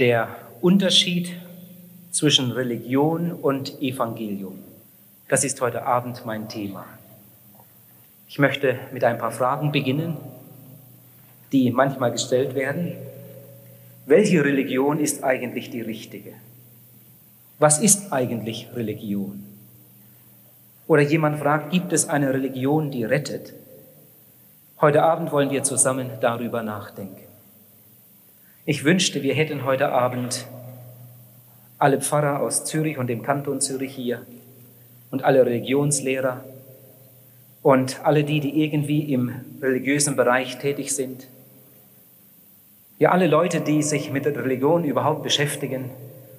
Der Unterschied zwischen Religion und Evangelium. Das ist heute Abend mein Thema. Ich möchte mit ein paar Fragen beginnen, die manchmal gestellt werden. Welche Religion ist eigentlich die richtige? Was ist eigentlich Religion? Oder jemand fragt, gibt es eine Religion, die rettet? Heute Abend wollen wir zusammen darüber nachdenken. Ich wünschte, wir hätten heute Abend alle Pfarrer aus Zürich und dem Kanton Zürich hier und alle Religionslehrer und alle die, die irgendwie im religiösen Bereich tätig sind. Ja, alle Leute, die sich mit der Religion überhaupt beschäftigen,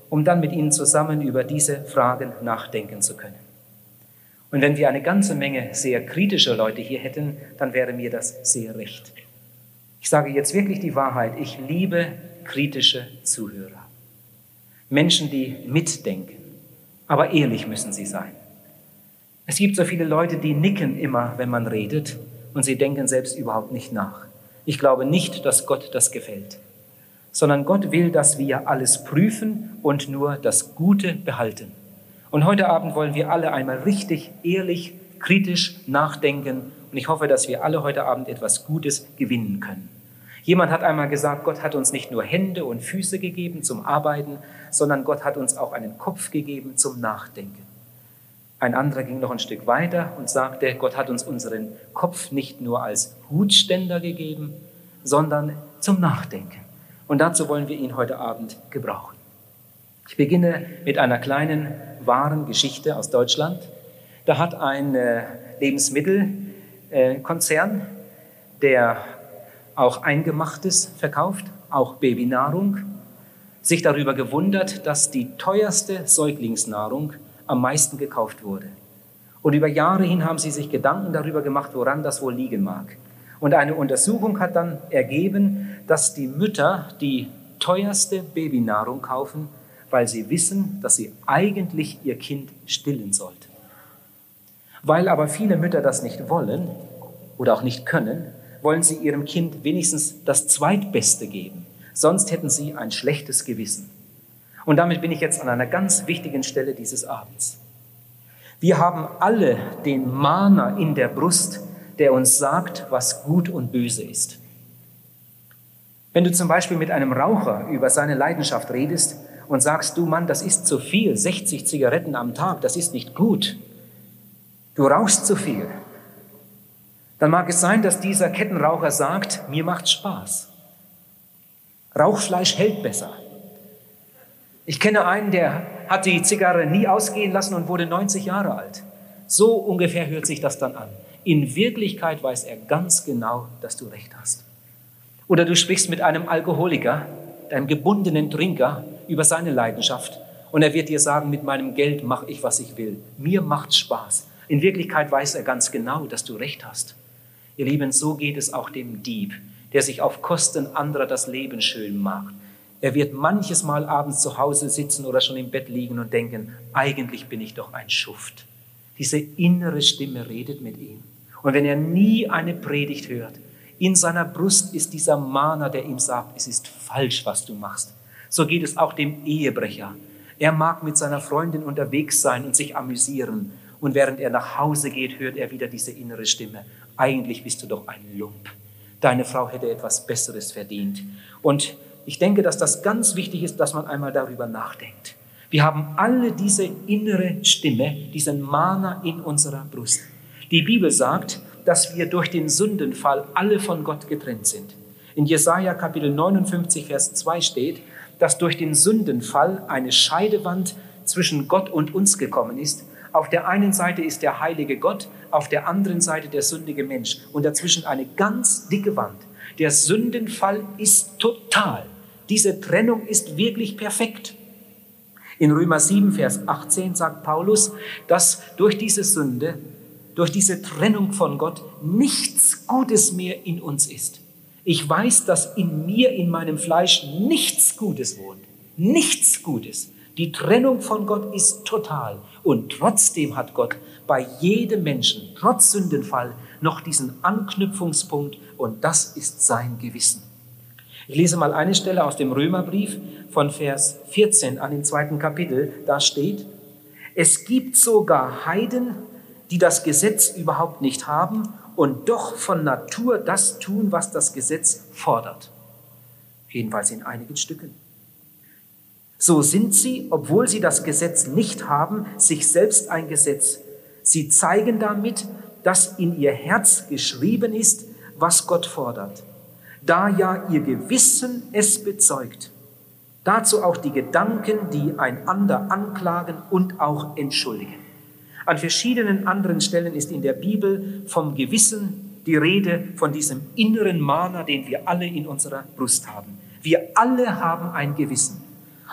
um dann mit ihnen zusammen über diese Fragen nachdenken zu können. Und wenn wir eine ganze Menge sehr kritischer Leute hier hätten, dann wäre mir das sehr recht. Ich sage jetzt wirklich die Wahrheit. Ich liebe kritische Zuhörer. Menschen, die mitdenken. Aber ehrlich müssen sie sein. Es gibt so viele Leute, die nicken immer, wenn man redet, und sie denken selbst überhaupt nicht nach. Ich glaube nicht, dass Gott das gefällt, sondern Gott will, dass wir alles prüfen und nur das Gute behalten. Und heute Abend wollen wir alle einmal richtig, ehrlich, kritisch nachdenken. Und ich hoffe, dass wir alle heute Abend etwas Gutes gewinnen können. Jemand hat einmal gesagt, Gott hat uns nicht nur Hände und Füße gegeben zum Arbeiten, sondern Gott hat uns auch einen Kopf gegeben zum Nachdenken. Ein anderer ging noch ein Stück weiter und sagte, Gott hat uns unseren Kopf nicht nur als Hutständer gegeben, sondern zum Nachdenken. Und dazu wollen wir ihn heute Abend gebrauchen. Ich beginne mit einer kleinen wahren Geschichte aus Deutschland. Da hat ein äh, Lebensmittelkonzern, der auch Eingemachtes verkauft, auch Babynahrung, sich darüber gewundert, dass die teuerste Säuglingsnahrung am meisten gekauft wurde. Und über Jahre hin haben sie sich Gedanken darüber gemacht, woran das wohl liegen mag. Und eine Untersuchung hat dann ergeben, dass die Mütter die teuerste Babynahrung kaufen, weil sie wissen, dass sie eigentlich ihr Kind stillen sollten. Weil aber viele Mütter das nicht wollen oder auch nicht können, wollen sie ihrem Kind wenigstens das Zweitbeste geben. Sonst hätten sie ein schlechtes Gewissen. Und damit bin ich jetzt an einer ganz wichtigen Stelle dieses Abends. Wir haben alle den Mahner in der Brust, der uns sagt, was gut und böse ist. Wenn du zum Beispiel mit einem Raucher über seine Leidenschaft redest, und sagst, du Mann, das ist zu viel, 60 Zigaretten am Tag, das ist nicht gut. Du rauchst zu viel. Dann mag es sein, dass dieser Kettenraucher sagt, mir macht Spaß. Rauchfleisch hält besser. Ich kenne einen, der hat die Zigarre nie ausgehen lassen und wurde 90 Jahre alt. So ungefähr hört sich das dann an. In Wirklichkeit weiß er ganz genau, dass du recht hast. Oder du sprichst mit einem Alkoholiker, einem gebundenen Trinker, über seine Leidenschaft. Und er wird dir sagen, mit meinem Geld mache ich, was ich will. Mir macht Spaß. In Wirklichkeit weiß er ganz genau, dass du recht hast. Ihr Lieben, so geht es auch dem Dieb, der sich auf Kosten anderer das Leben schön macht. Er wird manches Mal abends zu Hause sitzen oder schon im Bett liegen und denken, eigentlich bin ich doch ein Schuft. Diese innere Stimme redet mit ihm. Und wenn er nie eine Predigt hört, in seiner Brust ist dieser Mahner, der ihm sagt, es ist falsch, was du machst. So geht es auch dem Ehebrecher. Er mag mit seiner Freundin unterwegs sein und sich amüsieren. Und während er nach Hause geht, hört er wieder diese innere Stimme. Eigentlich bist du doch ein Lump. Deine Frau hätte etwas Besseres verdient. Und ich denke, dass das ganz wichtig ist, dass man einmal darüber nachdenkt. Wir haben alle diese innere Stimme, diesen Mahner in unserer Brust. Die Bibel sagt, dass wir durch den Sündenfall alle von Gott getrennt sind. In Jesaja Kapitel 59, Vers 2 steht, dass durch den Sündenfall eine Scheidewand zwischen Gott und uns gekommen ist. Auf der einen Seite ist der heilige Gott, auf der anderen Seite der sündige Mensch und dazwischen eine ganz dicke Wand. Der Sündenfall ist total. Diese Trennung ist wirklich perfekt. In Römer 7, Vers 18 sagt Paulus, dass durch diese Sünde, durch diese Trennung von Gott nichts Gutes mehr in uns ist. Ich weiß, dass in mir, in meinem Fleisch nichts Gutes wohnt. Nichts Gutes. Die Trennung von Gott ist total. Und trotzdem hat Gott bei jedem Menschen, trotz Sündenfall, noch diesen Anknüpfungspunkt und das ist sein Gewissen. Ich lese mal eine Stelle aus dem Römerbrief von Vers 14 an im zweiten Kapitel. Da steht, es gibt sogar Heiden, die das Gesetz überhaupt nicht haben und doch von Natur das tun, was das Gesetz fordert. Jedenfalls in einigen Stücken. So sind sie, obwohl sie das Gesetz nicht haben, sich selbst ein Gesetz. Sie zeigen damit, dass in ihr Herz geschrieben ist, was Gott fordert, da ja ihr Gewissen es bezeugt. Dazu auch die Gedanken, die einander anklagen und auch entschuldigen. An verschiedenen anderen Stellen ist in der Bibel vom Gewissen die Rede, von diesem inneren Mana, den wir alle in unserer Brust haben. Wir alle haben ein Gewissen.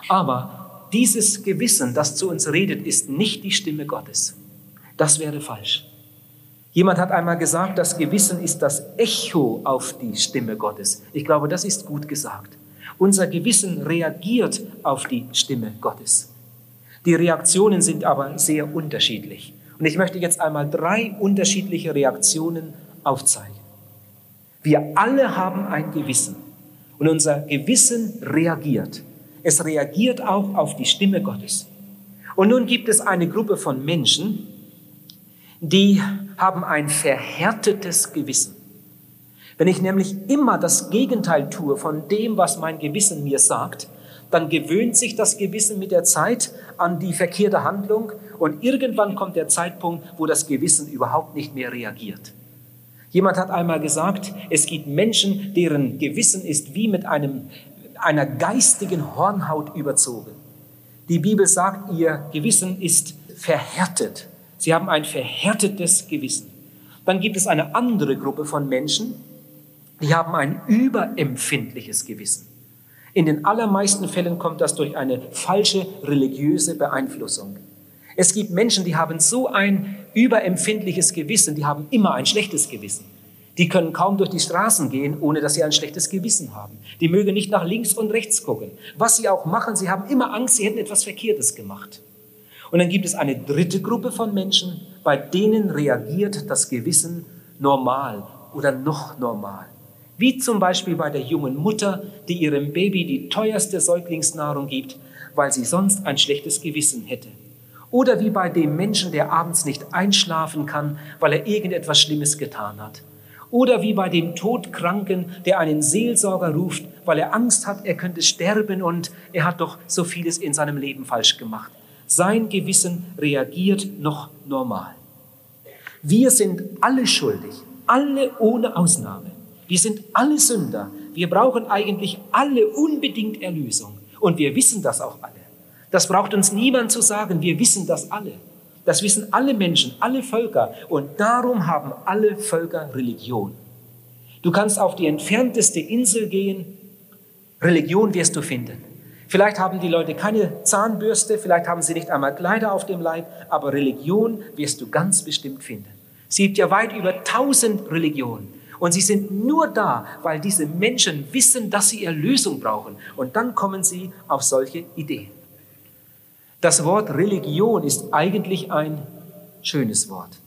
Aber dieses Gewissen, das zu uns redet, ist nicht die Stimme Gottes. Das wäre falsch. Jemand hat einmal gesagt, das Gewissen ist das Echo auf die Stimme Gottes. Ich glaube, das ist gut gesagt. Unser Gewissen reagiert auf die Stimme Gottes. Die Reaktionen sind aber sehr unterschiedlich. Und ich möchte jetzt einmal drei unterschiedliche Reaktionen aufzeigen. Wir alle haben ein Gewissen und unser Gewissen reagiert. Es reagiert auch auf die Stimme Gottes. Und nun gibt es eine Gruppe von Menschen, die haben ein verhärtetes Gewissen. Wenn ich nämlich immer das Gegenteil tue von dem, was mein Gewissen mir sagt, dann gewöhnt sich das Gewissen mit der Zeit an die verkehrte Handlung und irgendwann kommt der Zeitpunkt, wo das Gewissen überhaupt nicht mehr reagiert. Jemand hat einmal gesagt, es gibt Menschen, deren Gewissen ist wie mit einem, einer geistigen Hornhaut überzogen. Die Bibel sagt, ihr Gewissen ist verhärtet. Sie haben ein verhärtetes Gewissen. Dann gibt es eine andere Gruppe von Menschen, die haben ein überempfindliches Gewissen. In den allermeisten Fällen kommt das durch eine falsche religiöse Beeinflussung. Es gibt Menschen, die haben so ein überempfindliches Gewissen, die haben immer ein schlechtes Gewissen. Die können kaum durch die Straßen gehen, ohne dass sie ein schlechtes Gewissen haben. Die mögen nicht nach links und rechts gucken. Was sie auch machen, sie haben immer Angst, sie hätten etwas Verkehrtes gemacht. Und dann gibt es eine dritte Gruppe von Menschen, bei denen reagiert das Gewissen normal oder noch normal. Wie zum Beispiel bei der jungen Mutter, die ihrem Baby die teuerste Säuglingsnahrung gibt, weil sie sonst ein schlechtes Gewissen hätte. Oder wie bei dem Menschen, der abends nicht einschlafen kann, weil er irgendetwas Schlimmes getan hat. Oder wie bei dem Todkranken, der einen Seelsorger ruft, weil er Angst hat, er könnte sterben und er hat doch so vieles in seinem Leben falsch gemacht. Sein Gewissen reagiert noch normal. Wir sind alle schuldig, alle ohne Ausnahme. Wir sind alle Sünder. Wir brauchen eigentlich alle unbedingt Erlösung. Und wir wissen das auch alle. Das braucht uns niemand zu sagen. Wir wissen das alle. Das wissen alle Menschen, alle Völker. Und darum haben alle Völker Religion. Du kannst auf die entfernteste Insel gehen. Religion wirst du finden. Vielleicht haben die Leute keine Zahnbürste, vielleicht haben sie nicht einmal Kleider auf dem Leib, aber Religion wirst du ganz bestimmt finden. Es gibt ja weit über tausend Religionen. Und sie sind nur da, weil diese Menschen wissen, dass sie Erlösung brauchen. Und dann kommen sie auf solche Ideen. Das Wort Religion ist eigentlich ein schönes Wort.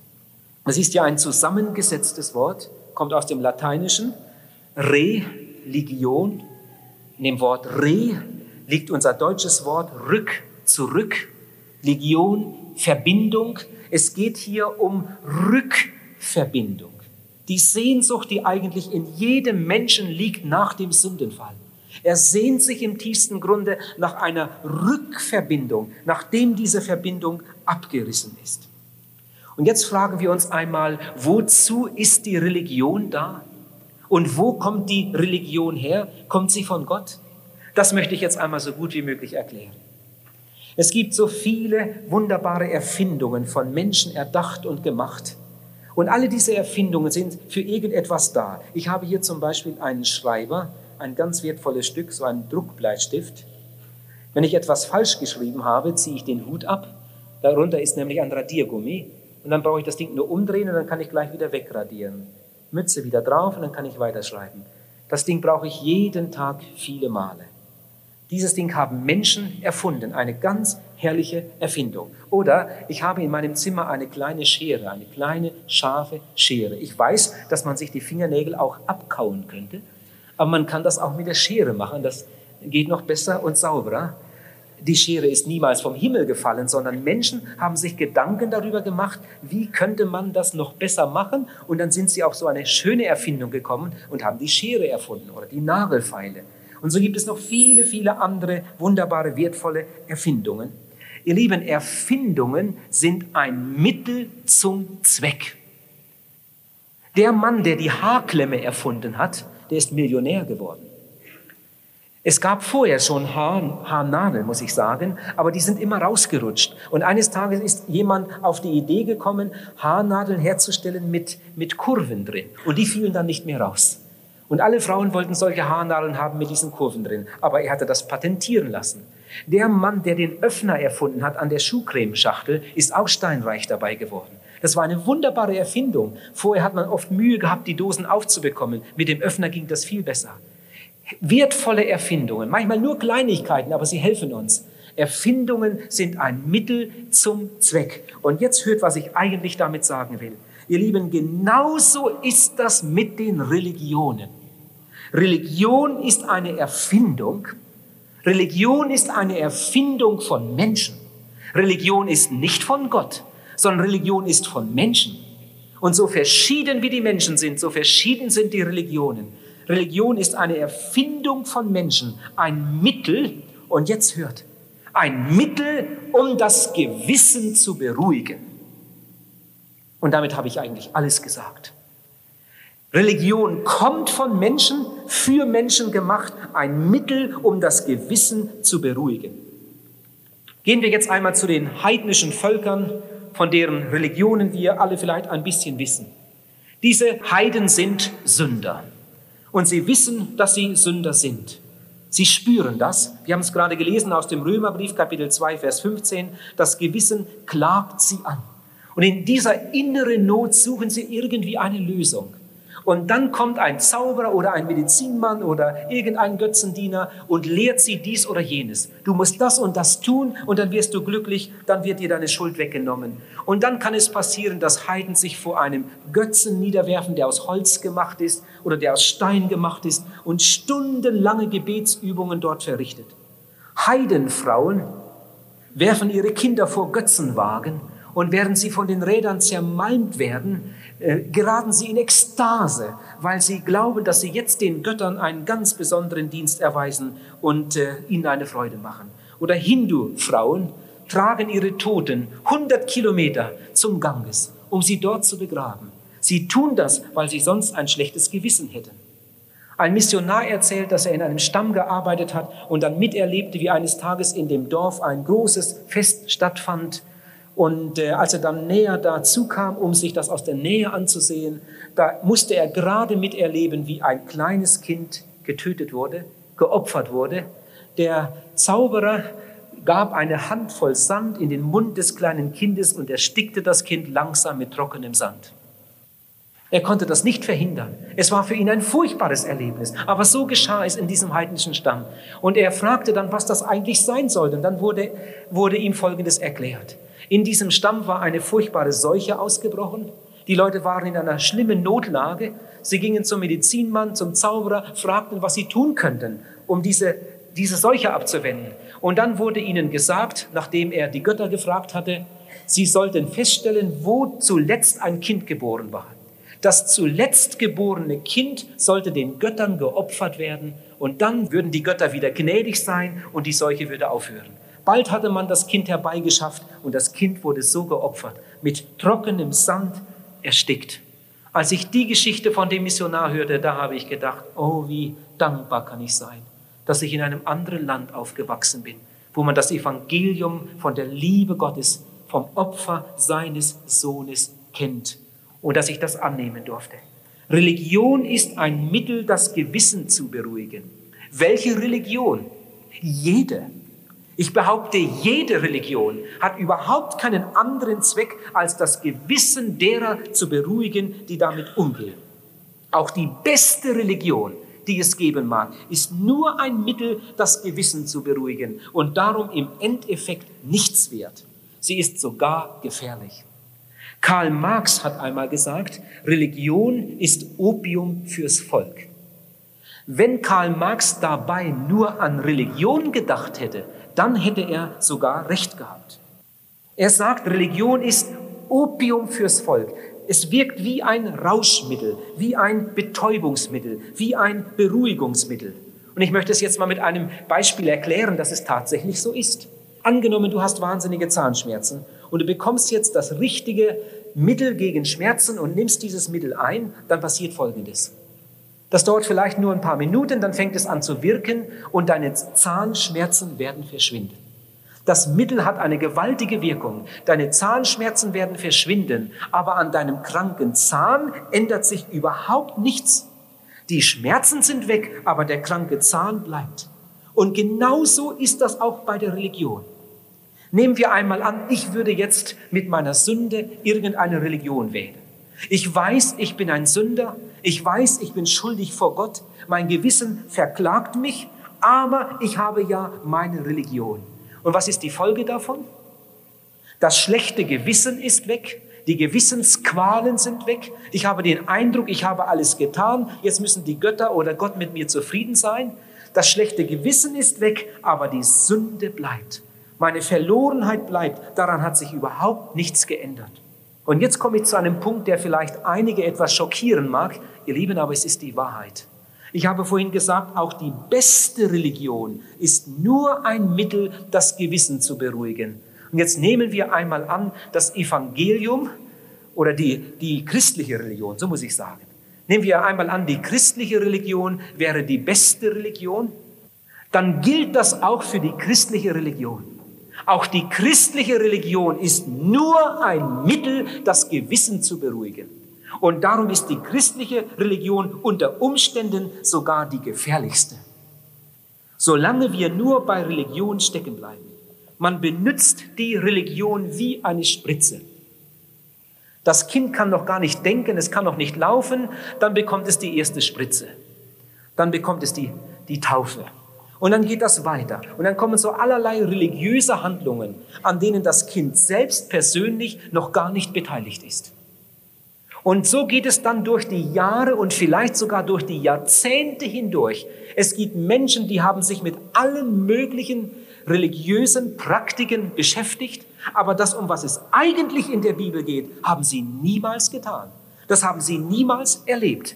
Es ist ja ein zusammengesetztes Wort, kommt aus dem Lateinischen. Religion. In dem Wort re liegt unser deutsches Wort rück, zurück. Legion, Verbindung. Es geht hier um Rückverbindung. Die Sehnsucht, die eigentlich in jedem Menschen liegt nach dem Sündenfall. Er sehnt sich im tiefsten Grunde nach einer Rückverbindung, nachdem diese Verbindung abgerissen ist. Und jetzt fragen wir uns einmal, wozu ist die Religion da? Und wo kommt die Religion her? Kommt sie von Gott? Das möchte ich jetzt einmal so gut wie möglich erklären. Es gibt so viele wunderbare Erfindungen von Menschen erdacht und gemacht. Und alle diese Erfindungen sind für irgendetwas da. Ich habe hier zum Beispiel einen Schreiber, ein ganz wertvolles Stück, so einen Druckbleistift. Wenn ich etwas falsch geschrieben habe, ziehe ich den Hut ab. Darunter ist nämlich ein Radiergummi. Und dann brauche ich das Ding nur umdrehen und dann kann ich gleich wieder wegradieren. Mütze wieder drauf und dann kann ich weiterschreiben. Das Ding brauche ich jeden Tag viele Male. Dieses Ding haben Menschen erfunden, eine ganz herrliche Erfindung. Oder ich habe in meinem Zimmer eine kleine Schere, eine kleine scharfe Schere. Ich weiß, dass man sich die Fingernägel auch abkauen könnte, Aber man kann das auch mit der Schere machen. Das geht noch besser und sauberer. Die Schere ist niemals vom Himmel gefallen, sondern Menschen haben sich Gedanken darüber gemacht, wie könnte man das noch besser machen. Und dann sind sie auf so eine schöne Erfindung gekommen und haben die Schere erfunden oder die Nagelfeile. Und so gibt es noch viele, viele andere wunderbare, wertvolle Erfindungen. Ihr Lieben, Erfindungen sind ein Mittel zum Zweck. Der Mann, der die Haarklemme erfunden hat, der ist Millionär geworden. Es gab vorher schon Haar, Haarnadeln, muss ich sagen, aber die sind immer rausgerutscht. Und eines Tages ist jemand auf die Idee gekommen, Haarnadeln herzustellen mit, mit Kurven drin. Und die fielen dann nicht mehr raus. Und alle Frauen wollten solche Haarnadeln haben mit diesen Kurven drin. Aber er hatte das patentieren lassen. Der Mann, der den Öffner erfunden hat an der Schuhcremeschachtel, ist auch steinreich dabei geworden. Das war eine wunderbare Erfindung. Vorher hat man oft Mühe gehabt, die Dosen aufzubekommen. Mit dem Öffner ging das viel besser. Wertvolle Erfindungen, manchmal nur Kleinigkeiten, aber sie helfen uns. Erfindungen sind ein Mittel zum Zweck. Und jetzt hört, was ich eigentlich damit sagen will. Ihr Lieben, genauso ist das mit den Religionen. Religion ist eine Erfindung. Religion ist eine Erfindung von Menschen. Religion ist nicht von Gott sondern Religion ist von Menschen. Und so verschieden wie die Menschen sind, so verschieden sind die Religionen. Religion ist eine Erfindung von Menschen, ein Mittel, und jetzt hört, ein Mittel, um das Gewissen zu beruhigen. Und damit habe ich eigentlich alles gesagt. Religion kommt von Menschen, für Menschen gemacht, ein Mittel, um das Gewissen zu beruhigen. Gehen wir jetzt einmal zu den heidnischen Völkern, von deren Religionen wir alle vielleicht ein bisschen wissen. Diese Heiden sind Sünder. Und sie wissen, dass sie Sünder sind. Sie spüren das. Wir haben es gerade gelesen aus dem Römerbrief Kapitel 2, Vers 15. Das Gewissen klagt sie an. Und in dieser inneren Not suchen sie irgendwie eine Lösung. Und dann kommt ein Zauberer oder ein Medizinmann oder irgendein Götzendiener und lehrt sie dies oder jenes. Du musst das und das tun und dann wirst du glücklich, dann wird dir deine Schuld weggenommen. Und dann kann es passieren, dass Heiden sich vor einem Götzen niederwerfen, der aus Holz gemacht ist oder der aus Stein gemacht ist und stundenlange Gebetsübungen dort verrichtet. Heidenfrauen werfen ihre Kinder vor Götzenwagen und während sie von den Rädern zermalmt werden, geraten sie in Ekstase, weil sie glauben, dass sie jetzt den Göttern einen ganz besonderen Dienst erweisen und äh, ihnen eine Freude machen. Oder Hindu-Frauen tragen ihre Toten 100 Kilometer zum Ganges, um sie dort zu begraben. Sie tun das, weil sie sonst ein schlechtes Gewissen hätten. Ein Missionar erzählt, dass er in einem Stamm gearbeitet hat und dann miterlebte, wie eines Tages in dem Dorf ein großes Fest stattfand und äh, als er dann näher dazu kam, um sich das aus der Nähe anzusehen, da musste er gerade miterleben, wie ein kleines Kind getötet wurde, geopfert wurde. Der Zauberer gab eine Handvoll Sand in den Mund des kleinen Kindes und erstickte das Kind langsam mit trockenem Sand. Er konnte das nicht verhindern. Es war für ihn ein furchtbares Erlebnis. Aber so geschah es in diesem heidnischen Stamm. Und er fragte dann, was das eigentlich sein sollte. Und dann wurde, wurde ihm Folgendes erklärt. In diesem Stamm war eine furchtbare Seuche ausgebrochen. Die Leute waren in einer schlimmen Notlage. Sie gingen zum Medizinmann, zum Zauberer, fragten, was sie tun könnten, um diese, diese Seuche abzuwenden. Und dann wurde ihnen gesagt, nachdem er die Götter gefragt hatte, sie sollten feststellen, wo zuletzt ein Kind geboren war. Das zuletzt geborene Kind sollte den Göttern geopfert werden und dann würden die Götter wieder gnädig sein und die Seuche würde aufhören. Bald hatte man das Kind herbeigeschafft und das Kind wurde so geopfert, mit trockenem Sand erstickt. Als ich die Geschichte von dem Missionar hörte, da habe ich gedacht, oh, wie dankbar kann ich sein, dass ich in einem anderen Land aufgewachsen bin, wo man das Evangelium von der Liebe Gottes, vom Opfer seines Sohnes kennt und dass ich das annehmen durfte. Religion ist ein Mittel, das Gewissen zu beruhigen. Welche Religion? Jede. Ich behaupte, jede Religion hat überhaupt keinen anderen Zweck, als das Gewissen derer zu beruhigen, die damit umgehen. Auch die beste Religion, die es geben mag, ist nur ein Mittel, das Gewissen zu beruhigen und darum im Endeffekt nichts wert. Sie ist sogar gefährlich. Karl Marx hat einmal gesagt, Religion ist Opium fürs Volk. Wenn Karl Marx dabei nur an Religion gedacht hätte, dann hätte er sogar recht gehabt. Er sagt, Religion ist Opium fürs Volk. Es wirkt wie ein Rauschmittel, wie ein Betäubungsmittel, wie ein Beruhigungsmittel. Und ich möchte es jetzt mal mit einem Beispiel erklären, dass es tatsächlich so ist. Angenommen, du hast wahnsinnige Zahnschmerzen und du bekommst jetzt das richtige Mittel gegen Schmerzen und nimmst dieses Mittel ein, dann passiert Folgendes. Das dauert vielleicht nur ein paar Minuten, dann fängt es an zu wirken und deine Zahnschmerzen werden verschwinden. Das Mittel hat eine gewaltige Wirkung. Deine Zahnschmerzen werden verschwinden, aber an deinem kranken Zahn ändert sich überhaupt nichts. Die Schmerzen sind weg, aber der kranke Zahn bleibt. Und genauso ist das auch bei der Religion. Nehmen wir einmal an, ich würde jetzt mit meiner Sünde irgendeine Religion wählen. Ich weiß, ich bin ein Sünder. Ich weiß, ich bin schuldig vor Gott. Mein Gewissen verklagt mich, aber ich habe ja meine Religion. Und was ist die Folge davon? Das schlechte Gewissen ist weg. Die Gewissensqualen sind weg. Ich habe den Eindruck, ich habe alles getan. Jetzt müssen die Götter oder Gott mit mir zufrieden sein. Das schlechte Gewissen ist weg, aber die Sünde bleibt. Meine Verlorenheit bleibt. Daran hat sich überhaupt nichts geändert. Und jetzt komme ich zu einem Punkt, der vielleicht einige etwas schockieren mag. Ihr Lieben, aber es ist die Wahrheit. Ich habe vorhin gesagt, auch die beste Religion ist nur ein Mittel, das Gewissen zu beruhigen. Und jetzt nehmen wir einmal an, das Evangelium oder die, die christliche Religion, so muss ich sagen. Nehmen wir einmal an, die christliche Religion wäre die beste Religion. Dann gilt das auch für die christliche Religion. Auch die christliche Religion ist nur ein Mittel, das Gewissen zu beruhigen. Und darum ist die christliche Religion unter Umständen sogar die gefährlichste. Solange wir nur bei Religion stecken bleiben. Man benutzt die Religion wie eine Spritze. Das Kind kann noch gar nicht denken, es kann noch nicht laufen, dann bekommt es die erste Spritze. Dann bekommt es die, die Taufe. Und dann geht das weiter. Und dann kommen so allerlei religiöse Handlungen, an denen das Kind selbst persönlich noch gar nicht beteiligt ist. Und so geht es dann durch die Jahre und vielleicht sogar durch die Jahrzehnte hindurch. Es gibt Menschen, die haben sich mit allen möglichen religiösen Praktiken beschäftigt, aber das, um was es eigentlich in der Bibel geht, haben sie niemals getan. Das haben sie niemals erlebt.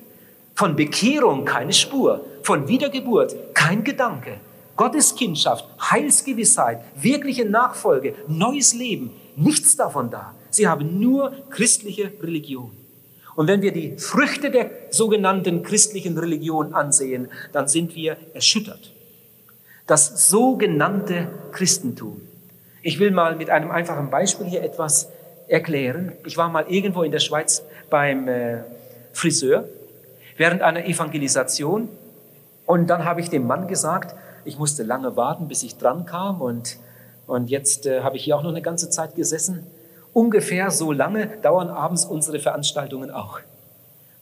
Von Bekehrung keine Spur, von Wiedergeburt kein Gedanke. Gottes Kindschaft, Heilsgewissheit, wirkliche Nachfolge, neues Leben, nichts davon da. Sie haben nur christliche Religion. Und wenn wir die Früchte der sogenannten christlichen Religion ansehen, dann sind wir erschüttert. Das sogenannte Christentum. Ich will mal mit einem einfachen Beispiel hier etwas erklären. Ich war mal irgendwo in der Schweiz beim äh, Friseur während einer Evangelisation. Und dann habe ich dem Mann gesagt, ich musste lange warten, bis ich dran kam. Und, und jetzt äh, habe ich hier auch noch eine ganze Zeit gesessen. Ungefähr so lange dauern abends unsere Veranstaltungen auch.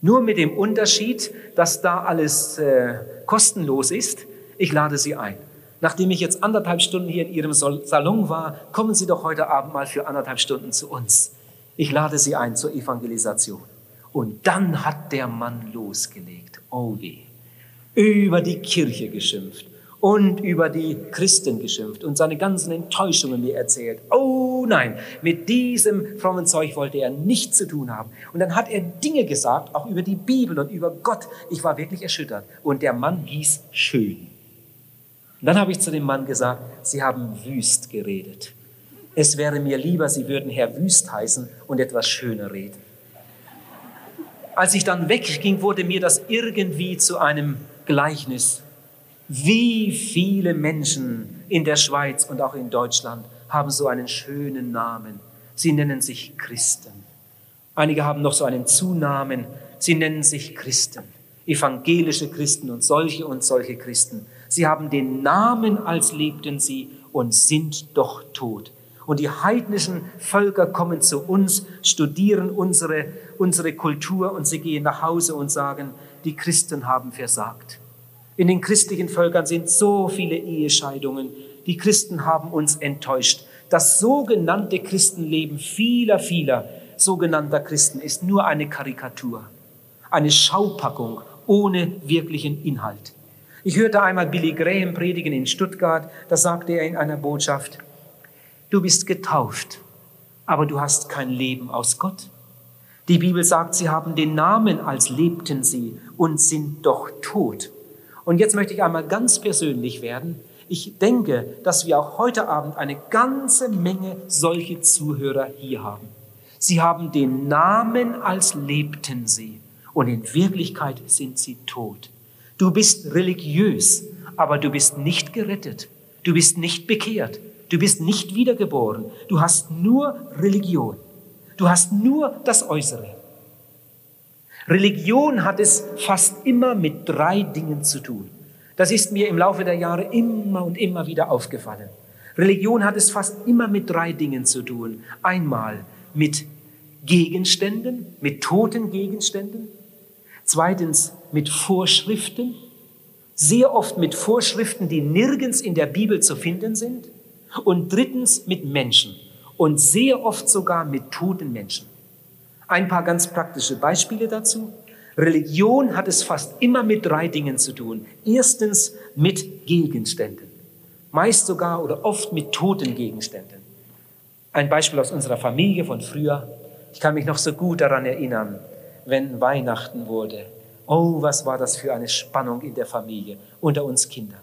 Nur mit dem Unterschied, dass da alles äh, kostenlos ist. Ich lade Sie ein. Nachdem ich jetzt anderthalb Stunden hier in Ihrem Salon war, kommen Sie doch heute Abend mal für anderthalb Stunden zu uns. Ich lade Sie ein zur Evangelisation. Und dann hat der Mann losgelegt. Oh weh. Über die Kirche geschimpft und über die Christen geschimpft und seine ganzen Enttäuschungen mir erzählt. Oh nein, mit diesem frommen Zeug wollte er nichts zu tun haben. Und dann hat er Dinge gesagt, auch über die Bibel und über Gott. Ich war wirklich erschüttert. Und der Mann hieß Schön. Und dann habe ich zu dem Mann gesagt, Sie haben wüst geredet. Es wäre mir lieber, Sie würden Herr Wüst heißen und etwas schöner reden als ich dann wegging, wurde mir das irgendwie zu einem Gleichnis. Wie viele Menschen in der Schweiz und auch in Deutschland haben so einen schönen Namen. Sie nennen sich Christen. Einige haben noch so einen Zunamen. Sie nennen sich Christen. Evangelische Christen und solche und solche Christen. Sie haben den Namen, als lebten sie und sind doch tot. Und die heidnischen Völker kommen zu uns, studieren unsere, unsere Kultur und sie gehen nach Hause und sagen, die Christen haben versagt. In den christlichen Völkern sind so viele Ehescheidungen. Die Christen haben uns enttäuscht. Das sogenannte Christenleben vieler, vieler sogenannter Christen ist nur eine Karikatur, eine Schaupackung ohne wirklichen Inhalt. Ich hörte einmal Billy Graham predigen in Stuttgart, da sagte er in einer Botschaft, du bist getauft, aber du hast kein Leben aus Gott. Die Bibel sagt, sie haben den Namen, als lebten sie und sind doch tot. Und jetzt möchte ich einmal ganz persönlich werden. Ich denke, dass wir auch heute Abend eine ganze Menge solche Zuhörer hier haben. Sie haben den Namen, als lebten sie und in Wirklichkeit sind sie tot. Du bist religiös, aber du bist nicht gerettet. Du bist nicht bekehrt. Du bist nicht wiedergeboren. Du hast nur Religion. Du hast nur das Äußere. Religion hat es fast immer mit drei Dingen zu tun. Das ist mir im Laufe der Jahre immer und immer wieder aufgefallen. Religion hat es fast immer mit drei Dingen zu tun. Einmal mit Gegenständen, mit toten Gegenständen. Zweitens mit Vorschriften, sehr oft mit Vorschriften, die nirgends in der Bibel zu finden sind. Und drittens mit Menschen und sehr oft sogar mit toten Menschen. Ein paar ganz praktische Beispiele dazu. Religion hat es fast immer mit drei Dingen zu tun. Erstens mit Gegenständen. Meist sogar oder oft mit toten Gegenständen. Ein Beispiel aus unserer Familie von früher. Ich kann mich noch so gut daran erinnern, wenn Weihnachten wurde. Oh, was war das für eine Spannung in der Familie, unter uns Kindern.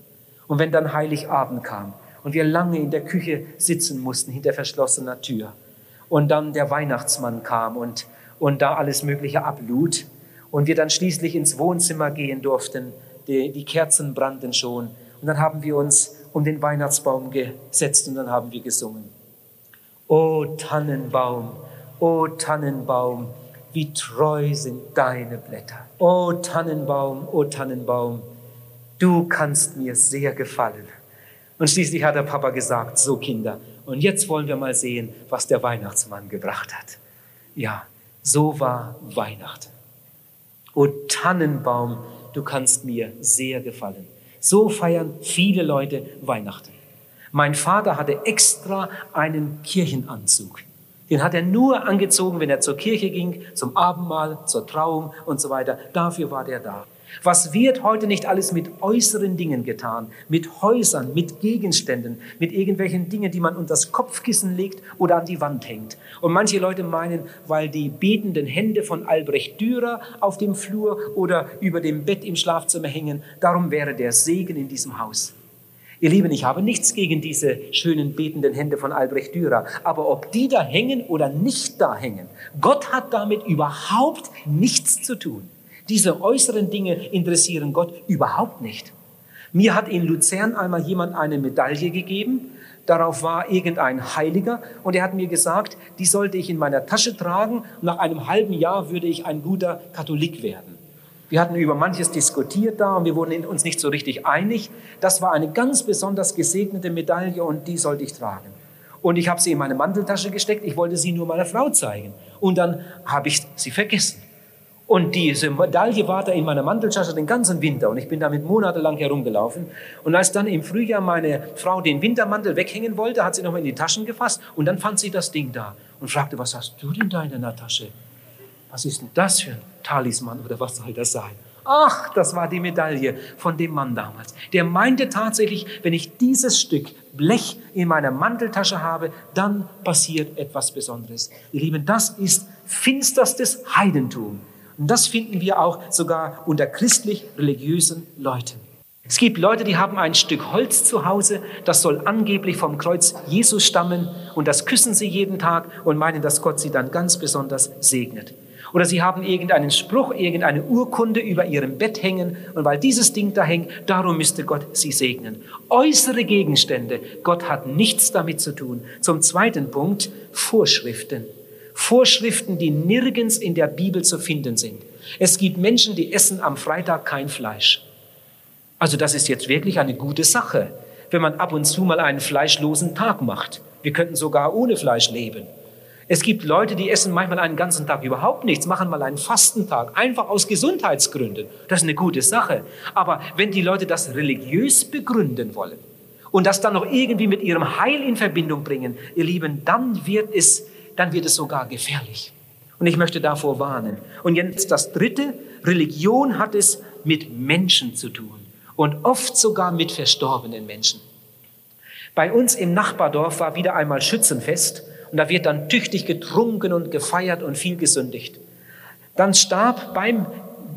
Und wenn dann Heiligabend kam und wir lange in der Küche sitzen mussten, hinter verschlossener Tür, und dann der Weihnachtsmann kam und, und da alles Mögliche ablud, und wir dann schließlich ins Wohnzimmer gehen durften, die, die Kerzen brannten schon, und dann haben wir uns um den Weihnachtsbaum gesetzt und dann haben wir gesungen. O Tannenbaum, o Tannenbaum, wie treu sind deine Blätter. O Tannenbaum, o Tannenbaum, du kannst mir sehr gefallen. Und schließlich hat der Papa gesagt, so Kinder, und jetzt wollen wir mal sehen, was der Weihnachtsmann gebracht hat. Ja, so war Weihnachten. O Tannenbaum, du kannst mir sehr gefallen. So feiern viele Leute Weihnachten. Mein Vater hatte extra einen Kirchenanzug. Den hat er nur angezogen, wenn er zur Kirche ging, zum Abendmahl, zur Trauung und so weiter. Dafür war der da. Was wird heute nicht alles mit äußeren Dingen getan, mit Häusern, mit Gegenständen, mit irgendwelchen Dingen, die man unter das Kopfkissen legt oder an die Wand hängt. Und manche Leute meinen, weil die betenden Hände von Albrecht Dürer auf dem Flur oder über dem Bett im Schlafzimmer hängen, darum wäre der Segen in diesem Haus. Ihr Lieben, ich habe nichts gegen diese schönen betenden Hände von Albrecht Dürer, aber ob die da hängen oder nicht da hängen, Gott hat damit überhaupt nichts zu tun. Diese äußeren Dinge interessieren Gott überhaupt nicht. Mir hat in Luzern einmal jemand eine Medaille gegeben, darauf war irgendein Heiliger und er hat mir gesagt, die sollte ich in meiner Tasche tragen nach einem halben Jahr würde ich ein guter Katholik werden. Wir hatten über manches diskutiert da und wir wurden uns nicht so richtig einig. Das war eine ganz besonders gesegnete Medaille und die sollte ich tragen. Und ich habe sie in meine Manteltasche gesteckt. Ich wollte sie nur meiner Frau zeigen. Und dann habe ich sie vergessen. Und diese Medaille war da in meiner Manteltasche den ganzen Winter und ich bin damit monatelang herumgelaufen. Und als dann im Frühjahr meine Frau den Wintermantel weghängen wollte, hat sie nochmal in die Taschen gefasst und dann fand sie das Ding da und fragte, was hast du denn da in deiner Tasche? Was ist denn das für ein Talisman oder was soll das sein? Ach, das war die Medaille von dem Mann damals. Der meinte tatsächlich, wenn ich dieses Stück Blech in meiner Manteltasche habe, dann passiert etwas Besonderes. Ihr Lieben, das ist finsterstes Heidentum. Und das finden wir auch sogar unter christlich-religiösen Leuten. Es gibt Leute, die haben ein Stück Holz zu Hause, das soll angeblich vom Kreuz Jesus stammen und das küssen sie jeden Tag und meinen, dass Gott sie dann ganz besonders segnet. Oder sie haben irgendeinen Spruch, irgendeine Urkunde über ihrem Bett hängen und weil dieses Ding da hängt, darum müsste Gott sie segnen. Äußere Gegenstände, Gott hat nichts damit zu tun. Zum zweiten Punkt, Vorschriften. Vorschriften, die nirgends in der Bibel zu finden sind. Es gibt Menschen, die essen am Freitag kein Fleisch. Also das ist jetzt wirklich eine gute Sache, wenn man ab und zu mal einen fleischlosen Tag macht. Wir könnten sogar ohne Fleisch leben. Es gibt Leute, die essen manchmal einen ganzen Tag überhaupt nichts, machen mal einen Fastentag, einfach aus Gesundheitsgründen. Das ist eine gute Sache. Aber wenn die Leute das religiös begründen wollen und das dann noch irgendwie mit ihrem Heil in Verbindung bringen, ihr Lieben, dann wird es, dann wird es sogar gefährlich. Und ich möchte davor warnen. Und jetzt das dritte, Religion hat es mit Menschen zu tun. und oft sogar mit verstorbenen Menschen. Bei uns im Nachbardorf war wieder einmal Schützenfest und da wird dann tüchtig getrunken und gefeiert und viel gesündigt. Dann starb beim,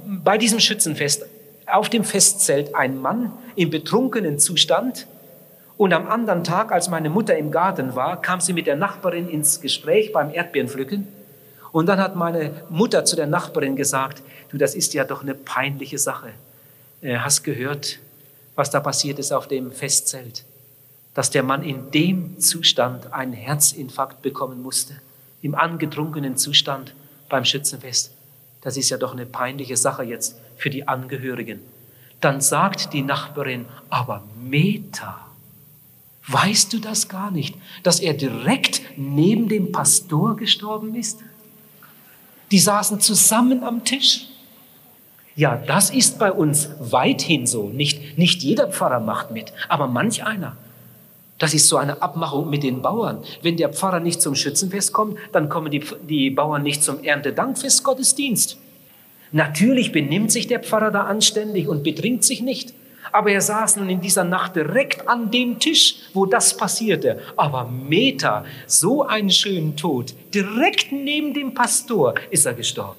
bei diesem Schützenfest auf dem Festzelt ein Mann im betrunkenen Zustand und am anderen Tag, als meine Mutter im Garten war, kam sie mit der Nachbarin ins Gespräch beim Erdbeerenpflücken. Und dann hat meine Mutter zu der Nachbarin gesagt, du, das ist ja doch eine peinliche Sache. Äh, hast gehört, was da passiert ist auf dem Festzelt? Dass der Mann in dem Zustand einen Herzinfarkt bekommen musste, im angetrunkenen Zustand beim Schützenfest. Das ist ja doch eine peinliche Sache jetzt für die Angehörigen. Dann sagt die Nachbarin, aber Meta, Weißt du das gar nicht, dass er direkt neben dem Pastor gestorben ist? Die saßen zusammen am Tisch. Ja, das ist bei uns weithin so. Nicht, nicht jeder Pfarrer macht mit, aber manch einer. Das ist so eine Abmachung mit den Bauern. Wenn der Pfarrer nicht zum Schützenfest kommt, dann kommen die, die Bauern nicht zum Erntedankfest Gottesdienst. Natürlich benimmt sich der Pfarrer da anständig und betrinkt sich nicht. Aber er saß nun in dieser Nacht direkt an dem Tisch, wo das passierte. Aber Meta, so einen schönen Tod, direkt neben dem Pastor ist er gestorben.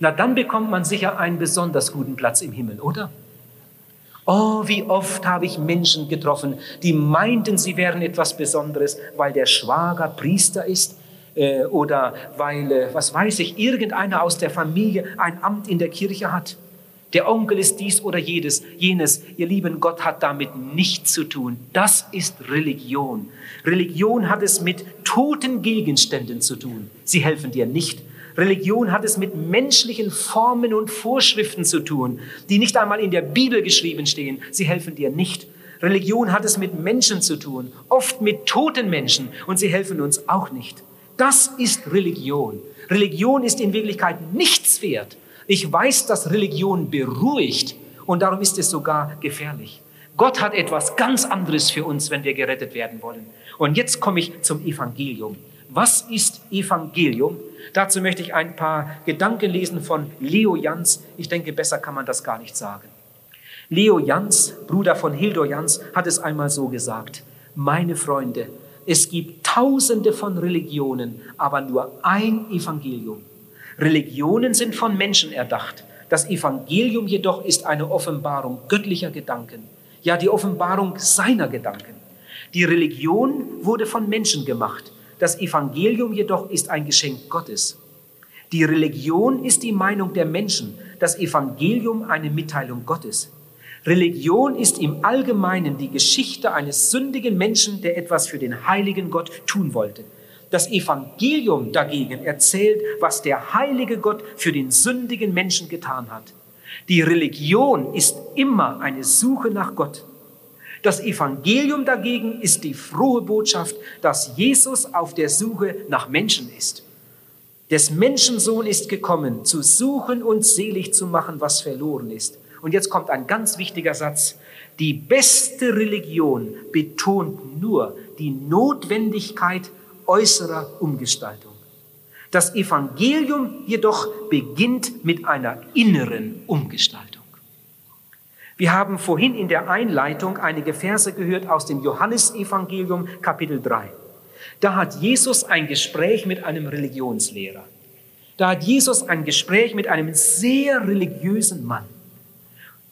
Na, dann bekommt man sicher einen besonders guten Platz im Himmel, oder? Oh, wie oft habe ich Menschen getroffen, die meinten, sie wären etwas Besonderes, weil der Schwager Priester ist äh, oder weil, äh, was weiß ich, irgendeiner aus der Familie ein Amt in der Kirche hat. Der Onkel ist dies oder jedes, jenes. Ihr lieben Gott hat damit nichts zu tun. Das ist Religion. Religion hat es mit toten Gegenständen zu tun. Sie helfen dir nicht. Religion hat es mit menschlichen Formen und Vorschriften zu tun, die nicht einmal in der Bibel geschrieben stehen. Sie helfen dir nicht. Religion hat es mit Menschen zu tun, oft mit toten Menschen, und sie helfen uns auch nicht. Das ist Religion. Religion ist in Wirklichkeit nichts wert. Ich weiß, dass Religion beruhigt und darum ist es sogar gefährlich. Gott hat etwas ganz anderes für uns, wenn wir gerettet werden wollen. Und jetzt komme ich zum Evangelium. Was ist Evangelium? Dazu möchte ich ein paar Gedanken lesen von Leo Jans. Ich denke, besser kann man das gar nicht sagen. Leo Jans, Bruder von Hildur Jans, hat es einmal so gesagt. Meine Freunde, es gibt tausende von Religionen, aber nur ein Evangelium. Religionen sind von Menschen erdacht. Das Evangelium jedoch ist eine Offenbarung göttlicher Gedanken. Ja, die Offenbarung seiner Gedanken. Die Religion wurde von Menschen gemacht. Das Evangelium jedoch ist ein Geschenk Gottes. Die Religion ist die Meinung der Menschen, das Evangelium eine Mitteilung Gottes. Religion ist im Allgemeinen die Geschichte eines sündigen Menschen, der etwas für den heiligen Gott tun wollte. Das Evangelium dagegen erzählt, was der heilige Gott für den sündigen Menschen getan hat. Die Religion ist immer eine Suche nach Gott. Das Evangelium dagegen ist die frohe Botschaft, dass Jesus auf der Suche nach Menschen ist. Des Menschensohn ist gekommen, zu suchen und selig zu machen, was verloren ist. Und jetzt kommt ein ganz wichtiger Satz. Die beste Religion betont nur die Notwendigkeit äußerer Umgestaltung. Das Evangelium jedoch beginnt mit einer inneren Umgestaltung. Wir haben vorhin in der Einleitung einige Verse gehört aus dem Johannesevangelium Kapitel 3. Da hat Jesus ein Gespräch mit einem Religionslehrer. Da hat Jesus ein Gespräch mit einem sehr religiösen Mann.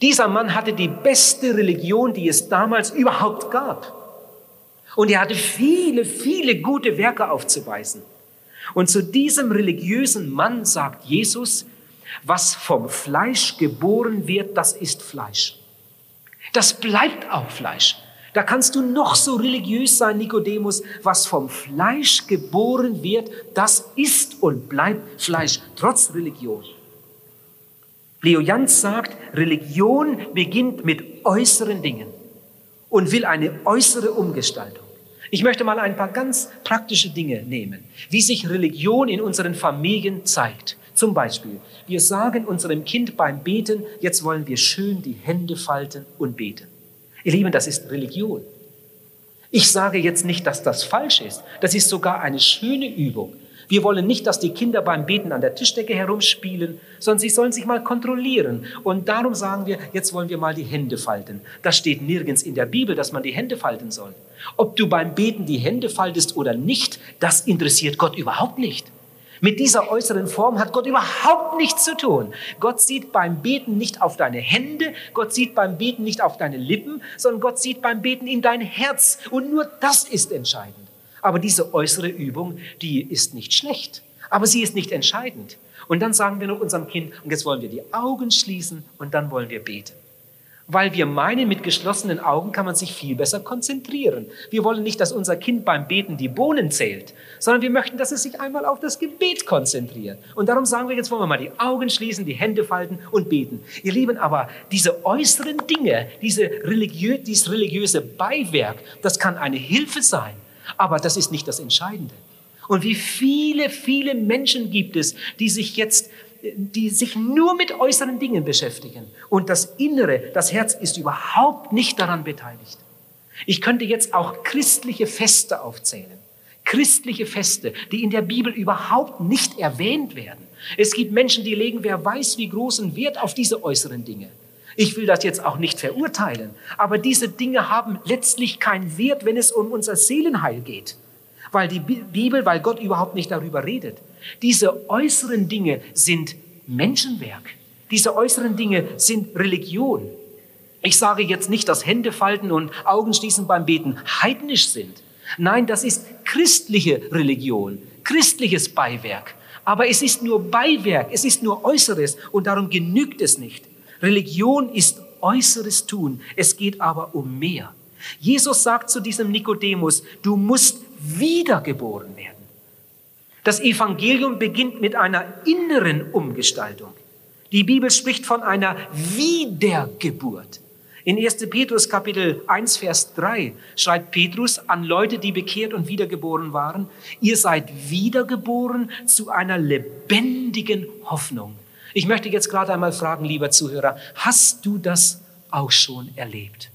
Dieser Mann hatte die beste Religion, die es damals überhaupt gab. Und er hatte viele, viele gute Werke aufzuweisen. Und zu diesem religiösen Mann sagt Jesus, was vom Fleisch geboren wird, das ist Fleisch. Das bleibt auch Fleisch. Da kannst du noch so religiös sein, Nikodemus. Was vom Fleisch geboren wird, das ist und bleibt Fleisch, trotz Religion. Leo Jans sagt, Religion beginnt mit äußeren Dingen und will eine äußere Umgestaltung. Ich möchte mal ein paar ganz praktische Dinge nehmen, wie sich Religion in unseren Familien zeigt. Zum Beispiel, wir sagen unserem Kind beim Beten, jetzt wollen wir schön die Hände falten und beten. Ihr Lieben, das ist Religion. Ich sage jetzt nicht, dass das falsch ist. Das ist sogar eine schöne Übung. Wir wollen nicht, dass die Kinder beim Beten an der Tischdecke herumspielen, sondern sie sollen sich mal kontrollieren. Und darum sagen wir, jetzt wollen wir mal die Hände falten. Das steht nirgends in der Bibel, dass man die Hände falten soll. Ob du beim Beten die Hände faltest oder nicht, das interessiert Gott überhaupt nicht. Mit dieser äußeren Form hat Gott überhaupt nichts zu tun. Gott sieht beim Beten nicht auf deine Hände, Gott sieht beim Beten nicht auf deine Lippen, sondern Gott sieht beim Beten in dein Herz. Und nur das ist entscheidend. Aber diese äußere Übung, die ist nicht schlecht, aber sie ist nicht entscheidend. Und dann sagen wir noch unserem Kind, und jetzt wollen wir die Augen schließen und dann wollen wir beten. Weil wir meinen, mit geschlossenen Augen kann man sich viel besser konzentrieren. Wir wollen nicht, dass unser Kind beim Beten die Bohnen zählt, sondern wir möchten, dass es sich einmal auf das Gebet konzentriert. Und darum sagen wir, jetzt wollen wir mal die Augen schließen, die Hände falten und beten. Ihr Lieben, aber diese äußeren Dinge, diese religiö dieses religiöse Beiwerk, das kann eine Hilfe sein. Aber das ist nicht das Entscheidende. Und wie viele, viele Menschen gibt es, die sich jetzt, die sich nur mit äußeren Dingen beschäftigen. Und das Innere, das Herz ist überhaupt nicht daran beteiligt. Ich könnte jetzt auch christliche Feste aufzählen. Christliche Feste, die in der Bibel überhaupt nicht erwähnt werden. Es gibt Menschen, die legen, wer weiß, wie großen Wert auf diese äußeren Dinge. Ich will das jetzt auch nicht verurteilen, aber diese Dinge haben letztlich keinen Wert, wenn es um unser Seelenheil geht, weil die Bibel, weil Gott überhaupt nicht darüber redet. Diese äußeren Dinge sind Menschenwerk. Diese äußeren Dinge sind Religion. Ich sage jetzt nicht, dass Hände falten und Augen schließen beim Beten heidnisch sind. Nein, das ist christliche Religion, christliches Beiwerk. Aber es ist nur Beiwerk, es ist nur Äußeres und darum genügt es nicht. Religion ist äußeres Tun. Es geht aber um mehr. Jesus sagt zu diesem Nikodemus, du musst wiedergeboren werden. Das Evangelium beginnt mit einer inneren Umgestaltung. Die Bibel spricht von einer Wiedergeburt. In 1. Petrus Kapitel 1, Vers 3 schreibt Petrus an Leute, die bekehrt und wiedergeboren waren, ihr seid wiedergeboren zu einer lebendigen Hoffnung. Ich möchte jetzt gerade einmal fragen, lieber Zuhörer, hast du das auch schon erlebt?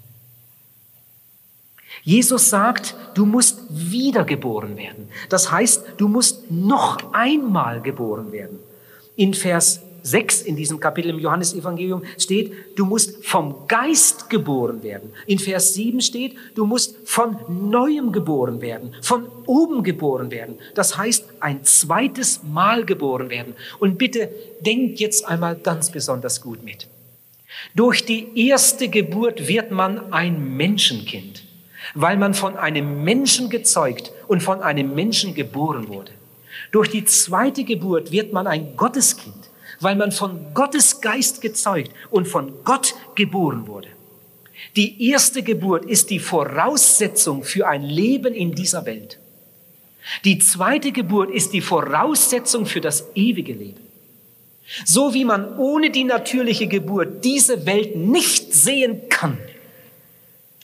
Jesus sagt, du musst wiedergeboren werden. Das heißt, du musst noch einmal geboren werden. In Vers 6 in diesem Kapitel im Johannesevangelium steht, du musst vom Geist geboren werden. In Vers 7 steht, du musst von neuem geboren werden, von oben geboren werden. Das heißt, ein zweites Mal geboren werden. Und bitte denkt jetzt einmal ganz besonders gut mit. Durch die erste Geburt wird man ein Menschenkind, weil man von einem Menschen gezeugt und von einem Menschen geboren wurde. Durch die zweite Geburt wird man ein Gotteskind, weil man von Gottes Geist gezeugt und von Gott geboren wurde. Die erste Geburt ist die Voraussetzung für ein Leben in dieser Welt. Die zweite Geburt ist die Voraussetzung für das ewige Leben. So wie man ohne die natürliche Geburt diese Welt nicht sehen kann,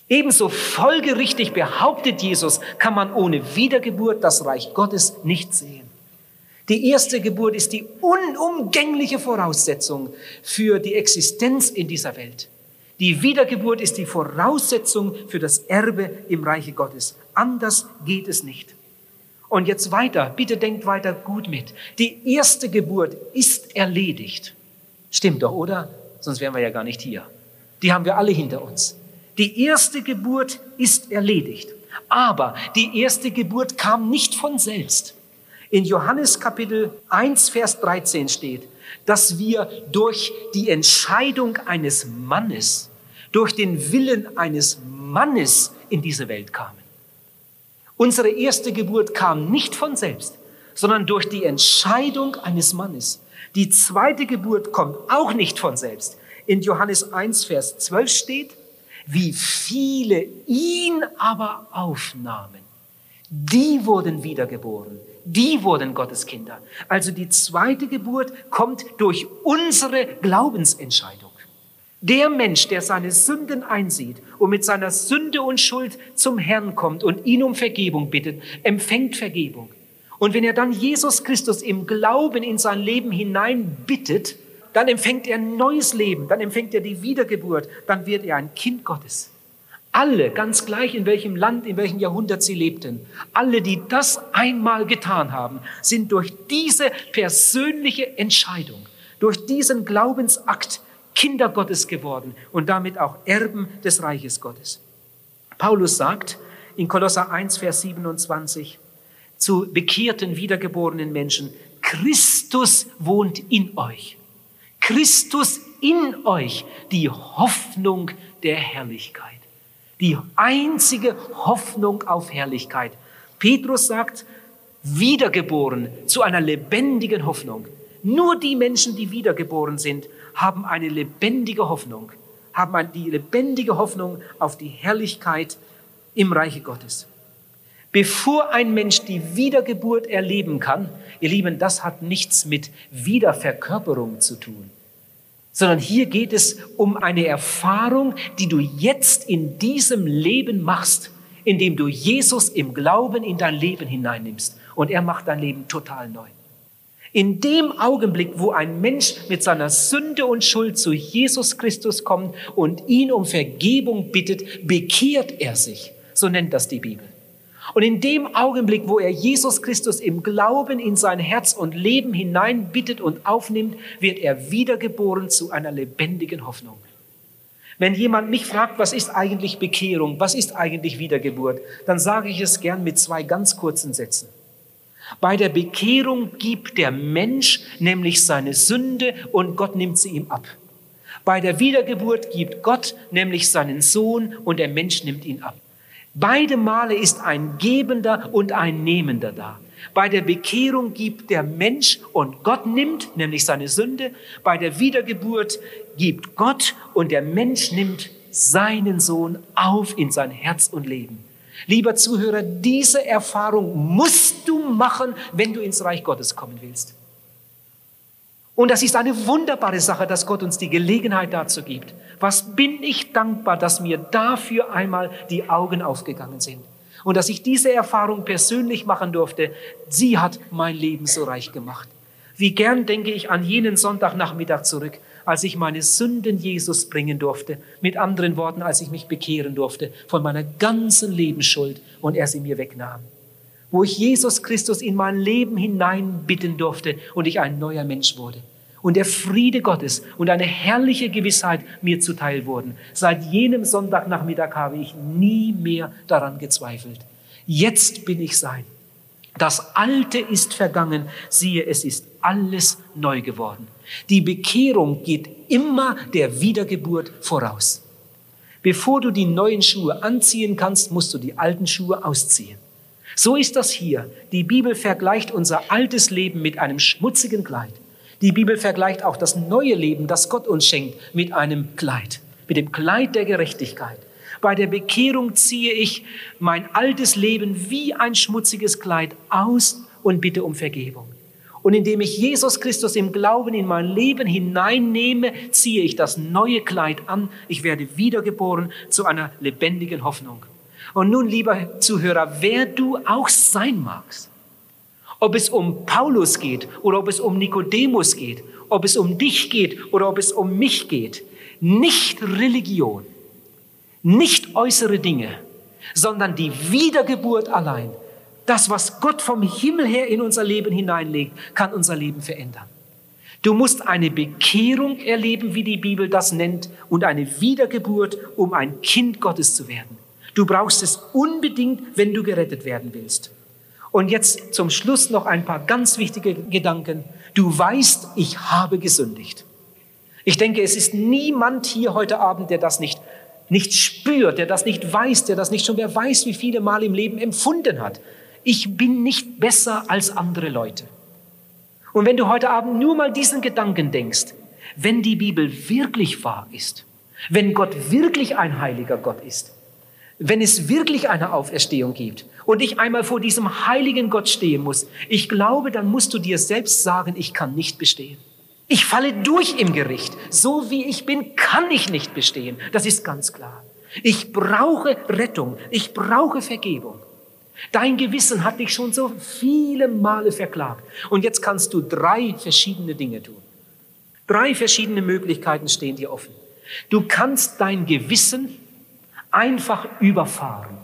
ebenso folgerichtig behauptet Jesus, kann man ohne Wiedergeburt das Reich Gottes nicht sehen. Die erste Geburt ist die unumgängliche Voraussetzung für die Existenz in dieser Welt. Die Wiedergeburt ist die Voraussetzung für das Erbe im Reiche Gottes. Anders geht es nicht. Und jetzt weiter, bitte denkt weiter gut mit. Die erste Geburt ist erledigt. Stimmt doch, oder? Sonst wären wir ja gar nicht hier. Die haben wir alle hinter uns. Die erste Geburt ist erledigt. Aber die erste Geburt kam nicht von selbst. In Johannes Kapitel 1, Vers 13 steht, dass wir durch die Entscheidung eines Mannes, durch den Willen eines Mannes in diese Welt kamen. Unsere erste Geburt kam nicht von selbst, sondern durch die Entscheidung eines Mannes. Die zweite Geburt kommt auch nicht von selbst. In Johannes 1, Vers 12 steht, wie viele ihn aber aufnahmen, die wurden wiedergeboren die wurden Gottes Kinder. Also die zweite Geburt kommt durch unsere Glaubensentscheidung. Der Mensch, der seine Sünden einsieht und mit seiner Sünde und Schuld zum Herrn kommt und ihn um Vergebung bittet, empfängt Vergebung. Und wenn er dann Jesus Christus im Glauben in sein Leben hinein bittet, dann empfängt er ein neues Leben, dann empfängt er die Wiedergeburt, dann wird er ein Kind Gottes. Alle, ganz gleich in welchem Land, in welchem Jahrhundert sie lebten, alle, die das einmal getan haben, sind durch diese persönliche Entscheidung, durch diesen Glaubensakt Kinder Gottes geworden und damit auch Erben des Reiches Gottes. Paulus sagt in Kolosser 1, Vers 27 zu bekehrten, wiedergeborenen Menschen, Christus wohnt in euch. Christus in euch, die Hoffnung der Herrlichkeit die einzige Hoffnung auf Herrlichkeit. Petrus sagt, wiedergeboren zu einer lebendigen Hoffnung. Nur die Menschen, die wiedergeboren sind, haben eine lebendige Hoffnung, haben die lebendige Hoffnung auf die Herrlichkeit im Reiche Gottes. Bevor ein Mensch die Wiedergeburt erleben kann, ihr Lieben, das hat nichts mit Wiederverkörperung zu tun sondern hier geht es um eine Erfahrung, die du jetzt in diesem Leben machst, indem du Jesus im Glauben in dein Leben hineinnimmst und er macht dein Leben total neu. In dem Augenblick, wo ein Mensch mit seiner Sünde und Schuld zu Jesus Christus kommt und ihn um Vergebung bittet, bekehrt er sich. So nennt das die Bibel. Und in dem Augenblick, wo er Jesus Christus im Glauben in sein Herz und Leben hinein bittet und aufnimmt, wird er wiedergeboren zu einer lebendigen Hoffnung. Wenn jemand mich fragt, was ist eigentlich Bekehrung, was ist eigentlich Wiedergeburt, dann sage ich es gern mit zwei ganz kurzen Sätzen. Bei der Bekehrung gibt der Mensch nämlich seine Sünde und Gott nimmt sie ihm ab. Bei der Wiedergeburt gibt Gott nämlich seinen Sohn und der Mensch nimmt ihn ab. Beide Male ist ein Gebender und ein Nehmender da. Bei der Bekehrung gibt der Mensch und Gott nimmt, nämlich seine Sünde. Bei der Wiedergeburt gibt Gott und der Mensch nimmt seinen Sohn auf in sein Herz und Leben. Lieber Zuhörer, diese Erfahrung musst du machen, wenn du ins Reich Gottes kommen willst. Und das ist eine wunderbare Sache, dass Gott uns die Gelegenheit dazu gibt. Was bin ich dankbar, dass mir dafür einmal die Augen aufgegangen sind. Und dass ich diese Erfahrung persönlich machen durfte. Sie hat mein Leben so reich gemacht. Wie gern denke ich an jenen Sonntagnachmittag zurück, als ich meine Sünden Jesus bringen durfte. Mit anderen Worten, als ich mich bekehren durfte von meiner ganzen Lebensschuld und er sie mir wegnahm. Wo ich Jesus Christus in mein Leben hineinbitten durfte und ich ein neuer Mensch wurde und der Friede Gottes und eine herrliche Gewissheit mir zuteil wurden. Seit jenem Sonntagnachmittag habe ich nie mehr daran gezweifelt. Jetzt bin ich sein. Das Alte ist vergangen, siehe, es ist alles neu geworden. Die Bekehrung geht immer der Wiedergeburt voraus. Bevor du die neuen Schuhe anziehen kannst, musst du die alten Schuhe ausziehen. So ist das hier. Die Bibel vergleicht unser altes Leben mit einem schmutzigen Kleid. Die Bibel vergleicht auch das neue Leben, das Gott uns schenkt, mit einem Kleid, mit dem Kleid der Gerechtigkeit. Bei der Bekehrung ziehe ich mein altes Leben wie ein schmutziges Kleid aus und bitte um Vergebung. Und indem ich Jesus Christus im Glauben in mein Leben hineinnehme, ziehe ich das neue Kleid an. Ich werde wiedergeboren zu einer lebendigen Hoffnung. Und nun, lieber Zuhörer, wer du auch sein magst, ob es um Paulus geht oder ob es um Nikodemus geht, ob es um dich geht oder ob es um mich geht. Nicht Religion, nicht äußere Dinge, sondern die Wiedergeburt allein. Das, was Gott vom Himmel her in unser Leben hineinlegt, kann unser Leben verändern. Du musst eine Bekehrung erleben, wie die Bibel das nennt, und eine Wiedergeburt, um ein Kind Gottes zu werden. Du brauchst es unbedingt, wenn du gerettet werden willst. Und jetzt zum Schluss noch ein paar ganz wichtige Gedanken. Du weißt, ich habe gesündigt. Ich denke, es ist niemand hier heute Abend, der das nicht, nicht spürt, der das nicht weiß, der das nicht schon wer weiß, wie viele Mal im Leben empfunden hat. Ich bin nicht besser als andere Leute. Und wenn du heute Abend nur mal diesen Gedanken denkst, wenn die Bibel wirklich wahr ist, wenn Gott wirklich ein heiliger Gott ist, wenn es wirklich eine Auferstehung gibt und ich einmal vor diesem heiligen Gott stehen muss, ich glaube, dann musst du dir selbst sagen, ich kann nicht bestehen. Ich falle durch im Gericht. So wie ich bin, kann ich nicht bestehen. Das ist ganz klar. Ich brauche Rettung. Ich brauche Vergebung. Dein Gewissen hat dich schon so viele Male verklagt. Und jetzt kannst du drei verschiedene Dinge tun. Drei verschiedene Möglichkeiten stehen dir offen. Du kannst dein Gewissen einfach überfahren.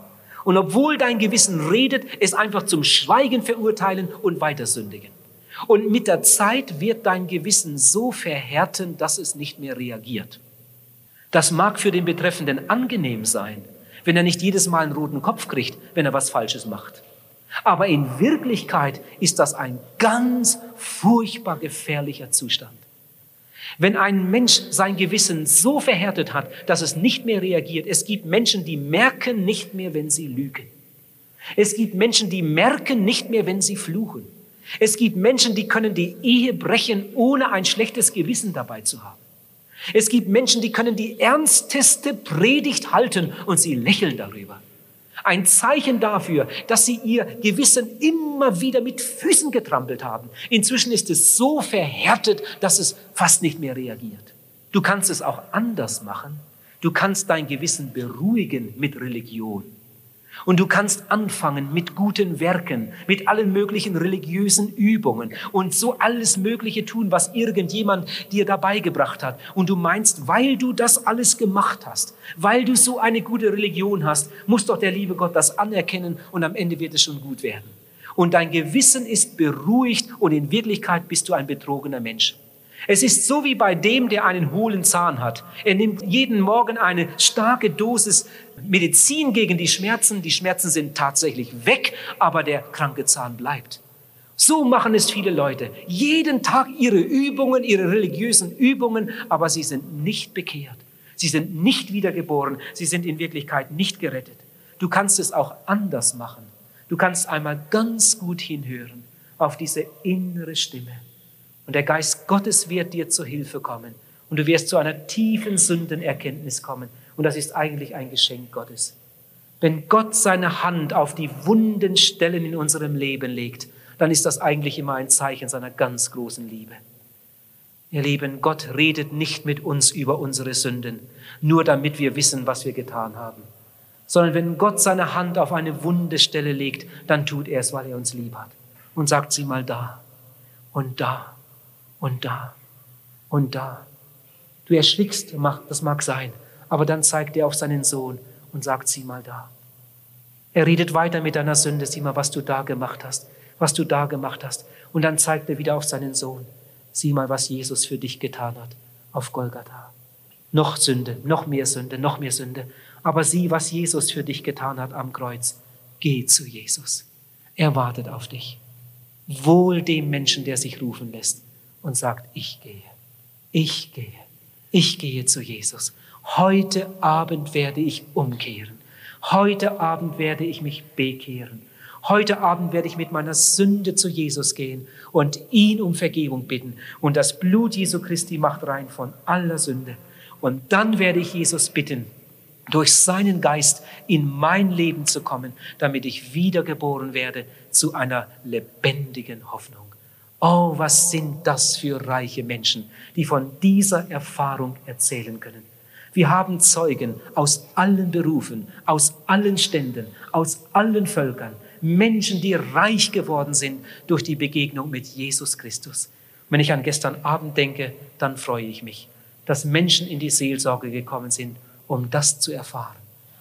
Und obwohl dein Gewissen redet, es einfach zum Schweigen verurteilen und weiter sündigen. Und mit der Zeit wird dein Gewissen so verhärten, dass es nicht mehr reagiert. Das mag für den Betreffenden angenehm sein, wenn er nicht jedes Mal einen roten Kopf kriegt, wenn er was Falsches macht. Aber in Wirklichkeit ist das ein ganz furchtbar gefährlicher Zustand. Wenn ein Mensch sein Gewissen so verhärtet hat, dass es nicht mehr reagiert, es gibt Menschen, die merken nicht mehr, wenn sie lügen. Es gibt Menschen, die merken nicht mehr, wenn sie fluchen. Es gibt Menschen, die können die Ehe brechen, ohne ein schlechtes Gewissen dabei zu haben. Es gibt Menschen, die können die ernsteste Predigt halten und sie lächeln darüber. Ein Zeichen dafür, dass sie ihr Gewissen immer wieder mit Füßen getrampelt haben. Inzwischen ist es so verhärtet, dass es fast nicht mehr reagiert. Du kannst es auch anders machen. Du kannst dein Gewissen beruhigen mit Religion. Und du kannst anfangen mit guten Werken, mit allen möglichen religiösen Übungen und so alles Mögliche tun, was irgendjemand dir dabei gebracht hat. Und du meinst, weil du das alles gemacht hast, weil du so eine gute Religion hast, muss doch der liebe Gott das anerkennen und am Ende wird es schon gut werden. Und dein Gewissen ist beruhigt und in Wirklichkeit bist du ein betrogener Mensch. Es ist so wie bei dem, der einen hohlen Zahn hat. Er nimmt jeden Morgen eine starke Dosis Medizin gegen die Schmerzen. Die Schmerzen sind tatsächlich weg, aber der kranke Zahn bleibt. So machen es viele Leute. Jeden Tag ihre Übungen, ihre religiösen Übungen, aber sie sind nicht bekehrt. Sie sind nicht wiedergeboren. Sie sind in Wirklichkeit nicht gerettet. Du kannst es auch anders machen. Du kannst einmal ganz gut hinhören auf diese innere Stimme. Und der Geist Gottes wird dir zur Hilfe kommen. Und du wirst zu einer tiefen Sündenerkenntnis kommen. Und das ist eigentlich ein Geschenk Gottes. Wenn Gott seine Hand auf die wunden Stellen in unserem Leben legt, dann ist das eigentlich immer ein Zeichen seiner ganz großen Liebe. Ihr Lieben, Gott redet nicht mit uns über unsere Sünden, nur damit wir wissen, was wir getan haben. Sondern wenn Gott seine Hand auf eine wunde Stelle legt, dann tut er es, weil er uns lieb hat. Und sagt sie mal da und da und da und da. Du erschrickst, das mag sein, aber dann zeigt er auf seinen Sohn und sagt, sieh mal da. Er redet weiter mit deiner Sünde, sieh mal, was du da gemacht hast, was du da gemacht hast. Und dann zeigt er wieder auf seinen Sohn, sieh mal, was Jesus für dich getan hat auf Golgatha. Noch Sünde, noch mehr Sünde, noch mehr Sünde. Aber sieh, was Jesus für dich getan hat am Kreuz. Geh zu Jesus. Er wartet auf dich. Wohl dem Menschen, der sich rufen lässt und sagt, ich gehe, ich gehe, ich gehe zu Jesus. Heute Abend werde ich umkehren. Heute Abend werde ich mich bekehren. Heute Abend werde ich mit meiner Sünde zu Jesus gehen und ihn um Vergebung bitten. Und das Blut Jesu Christi macht rein von aller Sünde. Und dann werde ich Jesus bitten, durch seinen Geist in mein Leben zu kommen, damit ich wiedergeboren werde zu einer lebendigen Hoffnung. Oh, was sind das für reiche Menschen, die von dieser Erfahrung erzählen können. Wir haben Zeugen aus allen Berufen, aus allen Ständen, aus allen Völkern, Menschen, die reich geworden sind durch die Begegnung mit Jesus Christus. Wenn ich an gestern Abend denke, dann freue ich mich, dass Menschen in die Seelsorge gekommen sind, um das zu erfahren.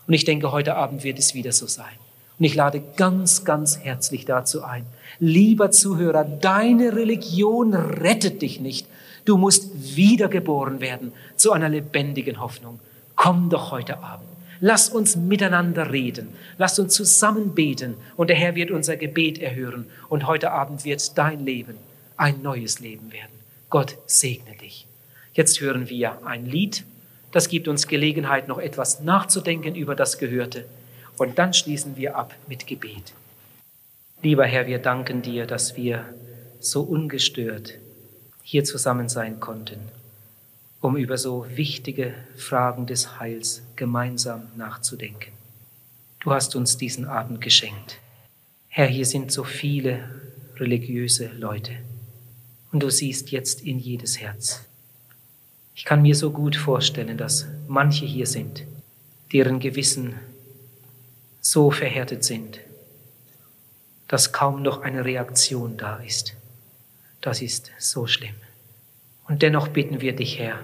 Und ich denke, heute Abend wird es wieder so sein. Und ich lade ganz, ganz herzlich dazu ein. Lieber Zuhörer, deine Religion rettet dich nicht. Du musst wiedergeboren werden zu einer lebendigen Hoffnung. Komm doch heute Abend. Lass uns miteinander reden. Lass uns zusammen beten. Und der Herr wird unser Gebet erhören. Und heute Abend wird dein Leben ein neues Leben werden. Gott segne dich. Jetzt hören wir ein Lied. Das gibt uns Gelegenheit, noch etwas nachzudenken über das Gehörte. Und dann schließen wir ab mit Gebet. Lieber Herr, wir danken dir, dass wir so ungestört hier zusammen sein konnten, um über so wichtige Fragen des Heils gemeinsam nachzudenken. Du hast uns diesen Abend geschenkt. Herr, hier sind so viele religiöse Leute und du siehst jetzt in jedes Herz. Ich kann mir so gut vorstellen, dass manche hier sind, deren Gewissen so verhärtet sind, dass kaum noch eine Reaktion da ist. Das ist so schlimm. Und dennoch bitten wir dich, Herr,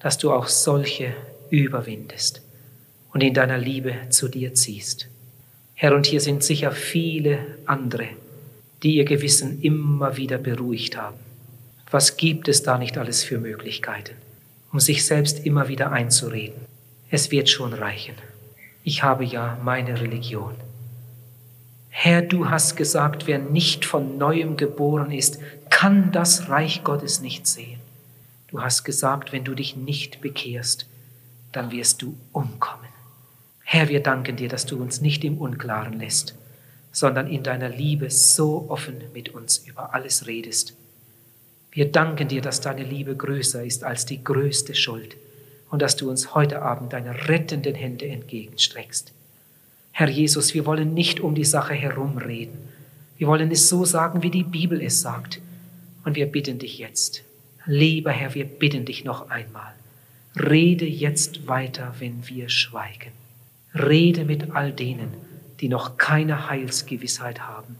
dass du auch solche überwindest und in deiner Liebe zu dir ziehst. Herr, und hier sind sicher viele andere, die ihr Gewissen immer wieder beruhigt haben. Was gibt es da nicht alles für Möglichkeiten, um sich selbst immer wieder einzureden? Es wird schon reichen. Ich habe ja meine Religion. Herr, du hast gesagt, wer nicht von neuem geboren ist, kann das Reich Gottes nicht sehen. Du hast gesagt, wenn du dich nicht bekehrst, dann wirst du umkommen. Herr, wir danken dir, dass du uns nicht im Unklaren lässt, sondern in deiner Liebe so offen mit uns über alles redest. Wir danken dir, dass deine Liebe größer ist als die größte Schuld und dass du uns heute Abend deine rettenden Hände entgegenstreckst. Herr Jesus, wir wollen nicht um die Sache herumreden. Wir wollen es so sagen, wie die Bibel es sagt. Und wir bitten dich jetzt, lieber Herr, wir bitten dich noch einmal, rede jetzt weiter, wenn wir schweigen. Rede mit all denen, die noch keine Heilsgewissheit haben.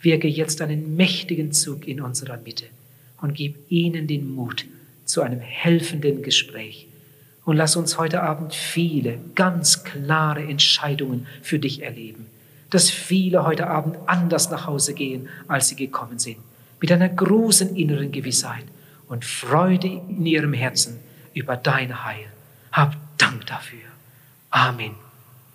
Wirke jetzt einen mächtigen Zug in unserer Mitte und gib ihnen den Mut zu einem helfenden Gespräch. Und lass uns heute Abend viele ganz klare Entscheidungen für dich erleben. Dass viele heute Abend anders nach Hause gehen, als sie gekommen sind. Mit einer großen inneren Gewissheit und Freude in ihrem Herzen über dein Heil. Hab Dank dafür. Amen.